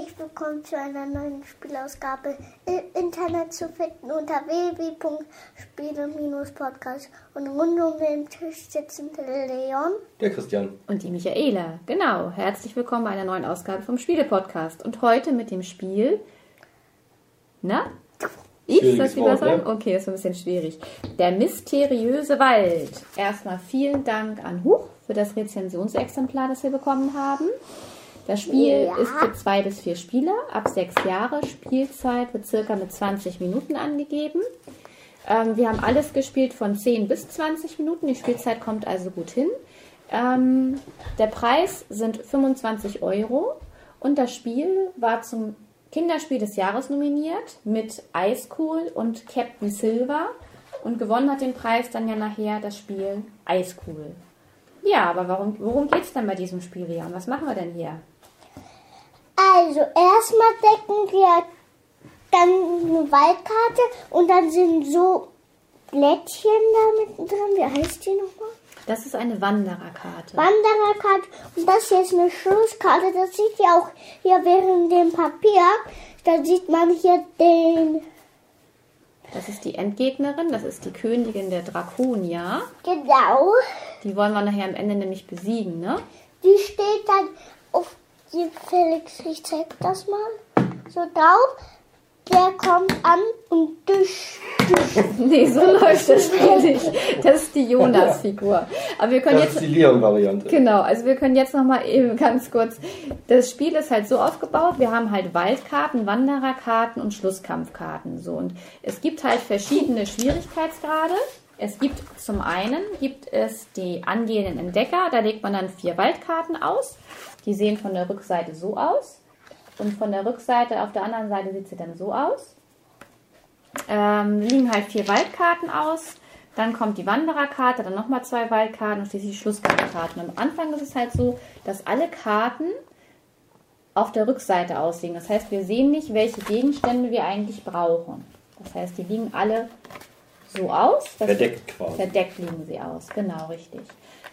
Herzlich willkommen zu einer neuen Spielausgabe im Internet zu finden unter www.spiele-podcast und rund um den Tisch sitzen der Leon. Der Christian. Und die Michaela, genau. Herzlich willkommen bei einer neuen Ausgabe vom Spiele-Podcast. Und heute mit dem Spiel. Na? Ich soll es lieber sagen? ne? Okay, ist ein bisschen schwierig. Der mysteriöse Wald. Erstmal vielen Dank an Huch für das Rezensionsexemplar, das wir bekommen haben. Das Spiel Ja. ist für zwei bis vier Spieler, ab sechs Jahre. Spielzeit wird circa mit 20 Minuten angegeben. Ähm, wir haben alles gespielt von 10 bis 20 Minuten. Die Spielzeit kommt also gut hin. Ähm, der Preis sind 25 Euro und das Spiel war zum Kinderspiel des Jahres nominiert mit Ice Cool und Captain Silver und gewonnen hat den Preis dann ja nachher das Spiel Ice Cool. Ja, aber warum, worum geht's denn bei diesem Spiel, Leon? Was machen wir denn hier? Also erstmal decken wir dann eine Waldkarte und dann sind so Blättchen da mittendrin. Wie heißt die nochmal? Das ist eine Wandererkarte. Wandererkarte und das hier ist eine Schlusskarte. Das sieht ja auch hier während dem Papier. Da sieht man hier den, Das ist die Endgegnerin, das ist die Königin der Draconia. genau, Die wollen wir nachher am Ende nämlich besiegen, ne? die steht dann auf die Felix, ich zeig das mal, so drauf. Der kommt an und dusch, dusch. Nee, so läuft das Spiel nicht. Das ist die Jonas-Figur. Aber wir können Das jetzt. ist die Leon-Variante. Genau, also wir können jetzt noch mal eben ganz kurz. Das Spiel ist halt so aufgebaut. Wir haben halt Waldkarten, Wandererkarten und Schlusskampfkarten. So und es gibt halt verschiedene Schwierigkeitsgrade. Es gibt zum einen gibt es die angehenden Entdecker. Da legt man dann vier Waldkarten aus. Die sehen von der Rückseite so aus und von der Rückseite auf der anderen Seite sieht sie dann so aus. Ähm, liegen halt vier Waldkarten aus. Dann kommt die Wandererkarte, dann nochmal zwei Waldkarten und schließlich die Schlusskampfkarten. Am Anfang ist es halt so, dass alle Karten auf der Rückseite aussehen. Das heißt, wir sehen nicht, welche Gegenstände wir eigentlich brauchen. Das heißt, die liegen alle so aus. Verdeckt quasi. Verdeckt liegen sie aus, genau richtig.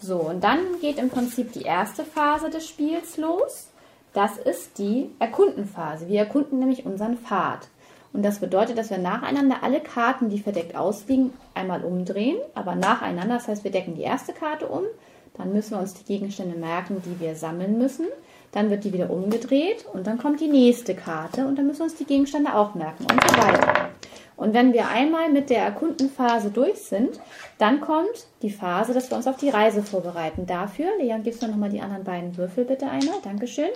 So, und dann geht im Prinzip die erste Phase des Spiels los. Das ist die Erkundenphase. Wir erkunden nämlich unseren Pfad. Und das bedeutet, dass wir nacheinander alle Karten, die verdeckt ausliegen, einmal umdrehen, aber nacheinander. Das heißt, wir decken die erste Karte um, dann müssen wir uns die Gegenstände merken, die wir sammeln müssen. Dann wird die wieder umgedreht und dann kommt die nächste Karte und dann müssen wir uns die Gegenstände auch merken und so weiter. Und wenn wir einmal mit der Erkundenphase durch sind, dann kommt die Phase, dass wir uns auf die Reise vorbereiten. Dafür, Leon, gibst du nochmal die anderen beiden Würfel bitte einmal. Dankeschön.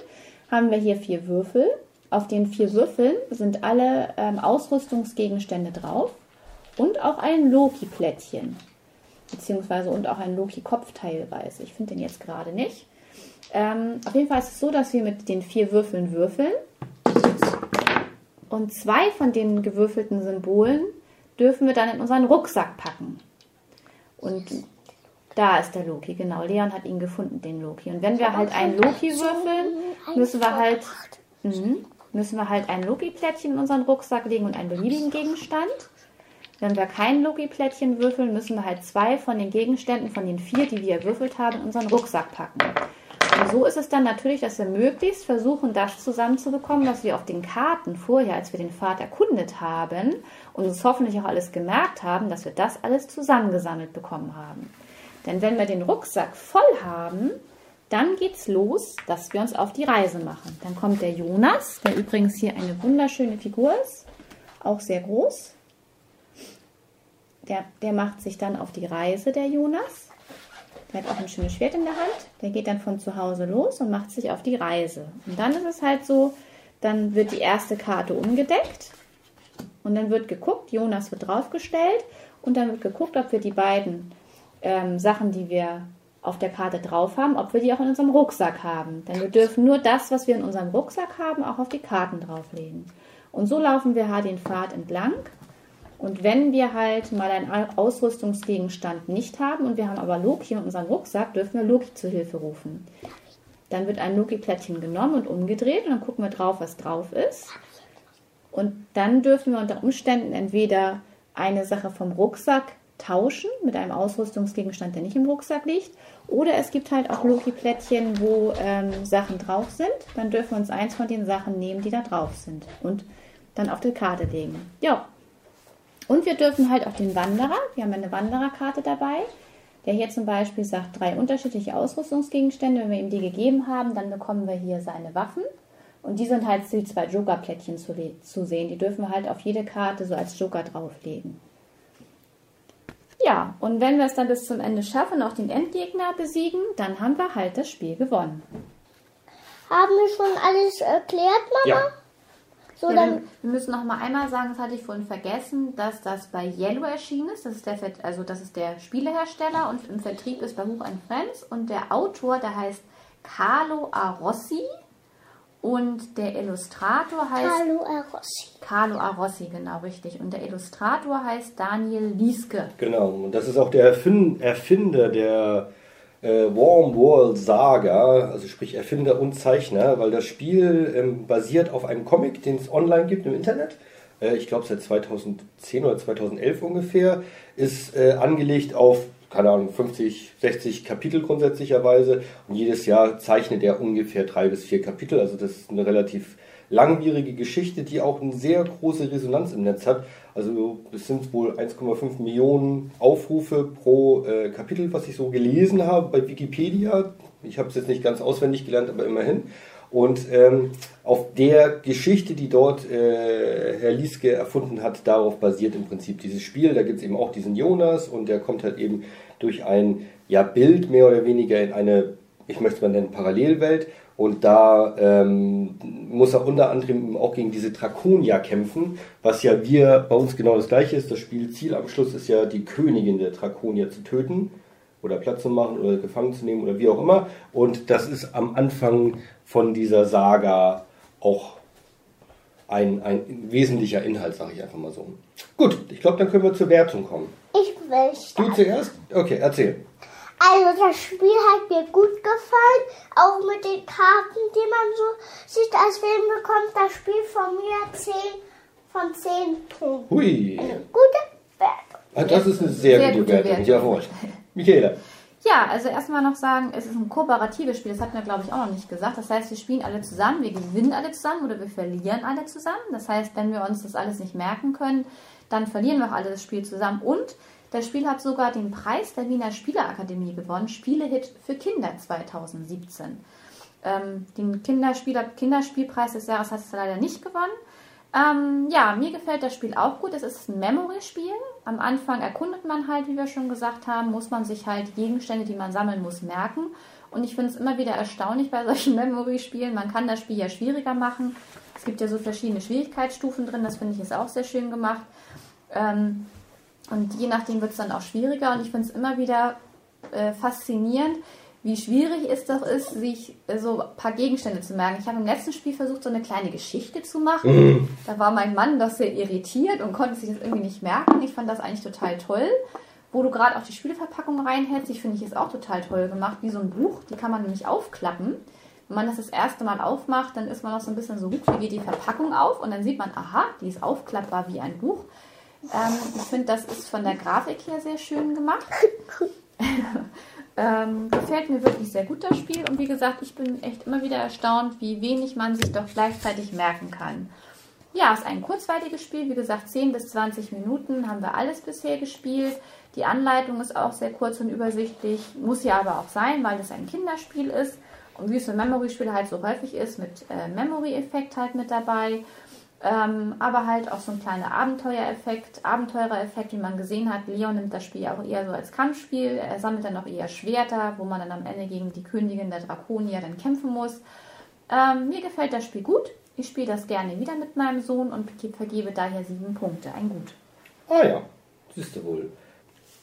Haben wir hier vier Würfel. Auf den vier Würfeln sind alle ähm, Ausrüstungsgegenstände drauf und auch ein Loki-Plättchen. Beziehungsweise und auch ein Loki-Kopf teilweise. Ich finde den jetzt gerade nicht. Ähm, auf jeden Fall ist es so, dass wir mit den vier Würfeln würfeln. Und zwei von den gewürfelten Symbolen dürfen wir dann in unseren Rucksack packen. Und da ist der Loki, genau. Leon hat ihn gefunden, den Loki. Und wenn wir halt einen Loki würfeln, müssen wir halt, mhm, müssen wir halt ein Loki-Plättchen in unseren Rucksack legen und einen beliebigen Gegenstand. Wenn wir kein Loki-Plättchen würfeln, müssen wir halt zwei von den Gegenständen, von den vier, die wir erwürfelt haben, in unseren Rucksack packen. Und so ist es dann natürlich, dass wir möglichst versuchen, das zusammenzubekommen, was wir auf den Karten vorher, als wir den Pfad erkundet haben und uns hoffentlich auch alles gemerkt haben, dass wir das alles zusammengesammelt bekommen haben. Denn wenn wir den Rucksack voll haben, dann geht's los, dass wir uns auf die Reise machen. Dann kommt der Jonas, der übrigens hier eine wunderschöne Figur ist, auch sehr groß. Der, der macht sich dann auf die Reise, der Jonas. Der hat auch ein schönes Schwert in der Hand. Der geht dann von zu Hause los und macht sich auf die Reise. Und dann ist es halt so, dann wird die erste Karte umgedeckt und dann wird geguckt, Jonas wird draufgestellt und dann wird geguckt, ob wir die beiden ähm, Sachen, die wir auf der Karte drauf haben, ob wir die auch in unserem Rucksack haben. Denn wir dürfen nur das, was wir in unserem Rucksack haben, auch auf die Karten drauflegen. Und so laufen wir den Pfad entlang Und wenn wir halt mal einen Ausrüstungsgegenstand nicht haben und wir haben aber Loki in unserem Rucksack, dürfen wir Loki zu Hilfe rufen. Dann wird ein Loki-Plättchen genommen und umgedreht und dann gucken wir drauf, was drauf ist. Und dann dürfen wir unter Umständen entweder eine Sache vom Rucksack tauschen mit einem Ausrüstungsgegenstand, der nicht im Rucksack liegt. Oder es gibt halt auch Loki-Plättchen, wo ähm, Sachen drauf sind. Dann dürfen wir uns eins von den Sachen nehmen, die da drauf sind. Und dann auf die Karte legen. Ja. Und wir dürfen halt auch den Wanderer, wir haben eine Wandererkarte dabei, der hier zum Beispiel sagt, drei unterschiedliche Ausrüstungsgegenstände. Wenn wir ihm die gegeben haben, dann bekommen wir hier seine Waffen. Und die sind halt die zwei Joker-Plättchen zu, zu sehen. Die dürfen wir halt auf jede Karte so als Joker drauflegen. Ja, und wenn wir es dann bis zum Ende schaffen, auch den Endgegner besiegen, dann haben wir halt das Spiel gewonnen. Haben wir schon alles erklärt, Mama? Ja. So, ja, dann wir müssen noch mal einmal sagen, das hatte ich vorhin vergessen, dass das bei Yellow erschienen ist. Das ist der, also das ist der Spielehersteller und im Vertrieb ist bei Buch Friends. Und der Autor, der heißt Carlo Arossi. Und der Illustrator heißt. Carlo Arossi. Carlo Arossi, genau, richtig. Und der Illustrator heißt Daniel Lieske. Genau, und das ist auch der Erfinder der äh, Warm World Saga, also sprich Erfinder und Zeichner, weil das Spiel ähm, basiert auf einem Comic, den es online gibt im Internet. Äh, ich glaube seit 2010 oder 2011 ungefähr. Ist äh, angelegt auf keine Ahnung, 50, 60 Kapitel grundsätzlicherweise. Und jedes Jahr zeichnet er ungefähr drei bis vier Kapitel. Also das ist eine relativ langwierige Geschichte, die auch eine sehr große Resonanz im Netz hat. Also es sind wohl 1,5 Millionen Aufrufe pro äh, Kapitel, was ich so gelesen habe bei Wikipedia. Ich habe es jetzt nicht ganz auswendig gelernt, aber immerhin. Und ähm, auf der Geschichte, die dort äh, Herr Lieske erfunden hat, darauf basiert im Prinzip dieses Spiel. Da gibt es eben auch diesen Jonas und der kommt halt eben durch ein ja, Bild mehr oder weniger in eine, ich möchte es mal nennen, Parallelwelt. Und da ähm, muss er unter anderem auch gegen diese Draconia kämpfen, was ja wir bei uns genau das gleiche ist. Das Spielziel am Schluss ist ja, die Königin der Draconia zu töten oder Platz zu machen oder gefangen zu nehmen oder wie auch immer. Und das ist am Anfang von dieser Saga auch ein, ein wesentlicher Inhalt, sage ich einfach mal so. Gut, ich glaube, dann können wir zur Wertung kommen. Ich will starten. Du zuerst? Okay, erzähl. Also das Spiel hat mir gut gefallen, auch mit den Karten, die man so sieht. Deswegen bekommt das Spiel von mir 10 von 10 Punkten. Hui. Eine gute Wertung. Ah, das ist eine sehr, sehr gute, gute Wertung. Wertung. Jawohl. Michaela. Ja, also erstmal noch sagen, es ist ein kooperatives Spiel, das hat mir glaube ich auch noch nicht gesagt. Das heißt, wir spielen alle zusammen, wir gewinnen alle zusammen oder wir verlieren alle zusammen. Das heißt, wenn wir uns das alles nicht merken können, dann verlieren wir auch alle das Spiel zusammen. Und das Spiel hat sogar den Preis der Wiener Spielerakademie gewonnen, Spielehit für Kinder 2017. Ähm, den Kinderspieler, Kinderspielpreis des Jahres hat es leider nicht gewonnen. Ähm, ja, mir gefällt das Spiel auch gut. Es ist ein Memory-Spiel. Am Anfang erkundet man halt, wie wir schon gesagt haben, muss man sich halt Gegenstände, die man sammeln muss, merken. Und ich finde es immer wieder erstaunlich bei solchen Memory-Spielen. Man kann das Spiel ja schwieriger machen. Es gibt ja so verschiedene Schwierigkeitsstufen drin. Das finde ich ist auch sehr schön gemacht. Ähm, und je nachdem wird es dann auch schwieriger. Und ich finde es immer wieder äh, faszinierend, wie schwierig es doch ist, sich äh, so ein paar Gegenstände zu merken. Ich habe im letzten Spiel versucht, so eine kleine Geschichte zu machen. Mhm. Da war mein Mann doch sehr irritiert und konnte sich das irgendwie nicht merken. Ich fand das eigentlich total toll. Wo du gerade auch die Spieleverpackung reinhältst, ich finde ich ist auch total toll gemacht, wie so ein Buch. Die kann man nämlich aufklappen. Wenn man das das erste Mal aufmacht, dann ist man noch so ein bisschen so, wie geht die Verpackung auf? Und dann sieht man, aha, die ist aufklappbar wie ein Buch. Ähm, ich finde, das ist von der Grafik her sehr schön gemacht. ähm, gefällt mir wirklich sehr gut das Spiel. Und wie gesagt, ich bin echt immer wieder erstaunt, wie wenig man sich doch gleichzeitig merken kann. Ja, es ist ein kurzweiliges Spiel. Wie gesagt, 10 bis 20 Minuten haben wir alles bisher gespielt. Die Anleitung ist auch sehr kurz und übersichtlich. Muss ja aber auch sein, weil es ein Kinderspiel ist. Und wie es für Memory-Spiele halt so häufig ist, mit äh, Memory-Effekt halt mit dabei. Ähm, aber halt auch so ein kleiner Abenteuereffekt, Abenteurereffekt, wie man gesehen hat. Leon nimmt das Spiel auch eher so als Kampfspiel. Er sammelt dann auch eher Schwerter, wo man dann am Ende gegen die Königin der Draconia dann kämpfen muss. Ähm, mir gefällt das Spiel gut. Ich spiele das gerne wieder mit meinem Sohn und vergebe daher sieben Punkte. Ein Gut. Ah ja, siehst du wohl.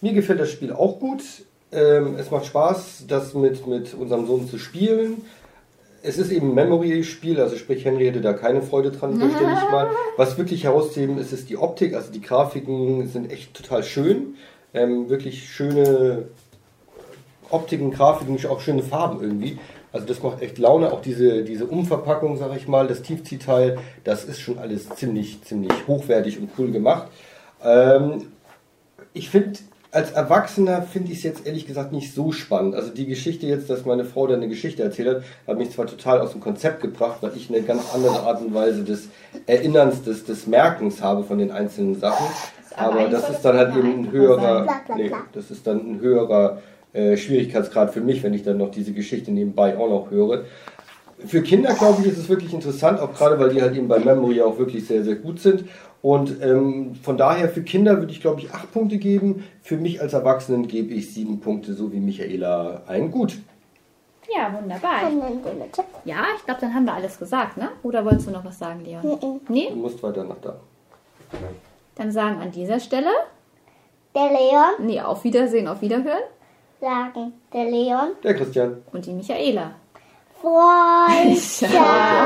Mir gefällt das Spiel auch gut. Ähm, es macht Spaß, das mit, mit unserem Sohn zu spielen es ist eben ein Memory-Spiel, also sprich Henry hätte da keine Freude dran, fürchte ich mal. Was wirklich herauszuheben ist, ist die Optik, also die Grafiken sind echt total schön. Ähm, wirklich schöne Optiken, Grafiken, auch schöne Farben irgendwie. Also das macht echt Laune, auch diese, diese Umverpackung, sag ich mal, das Tiefziehteil, das ist schon alles ziemlich, ziemlich hochwertig und cool gemacht. Ähm, ich finde, als Erwachsener finde ich es jetzt ehrlich gesagt nicht so spannend. Also die Geschichte jetzt, dass meine Frau da eine Geschichte erzählt hat, hat mich zwar total aus dem Konzept gebracht, weil ich eine ganz andere Art und Weise des Erinnerns, des, des Merkens habe von den einzelnen Sachen. Aber Aber das ist dann halt eben ein höherer, bla, nee, das ist dann ein höherer äh, Schwierigkeitsgrad für mich, wenn ich dann noch diese Geschichte nebenbei auch noch höre. Für Kinder, glaube ich, ist es wirklich interessant, auch gerade weil die halt eben bei Memory auch wirklich sehr, sehr gut sind. Und ähm, von daher für Kinder würde ich, glaube ich, acht Punkte geben. Für mich als Erwachsenen gebe ich sieben Punkte, so wie Michaela ein Gut. Ja, wunderbar. Ja, ich glaube, dann haben wir alles gesagt, ne? Oder wolltest du noch was sagen, Leon? Nee? Du musst weiter nach da. Dann sagen an dieser Stelle, Der Leon nee, auf Wiedersehen, auf Wiederhören sagen, der Leon Der Christian. und die Michaela. fly.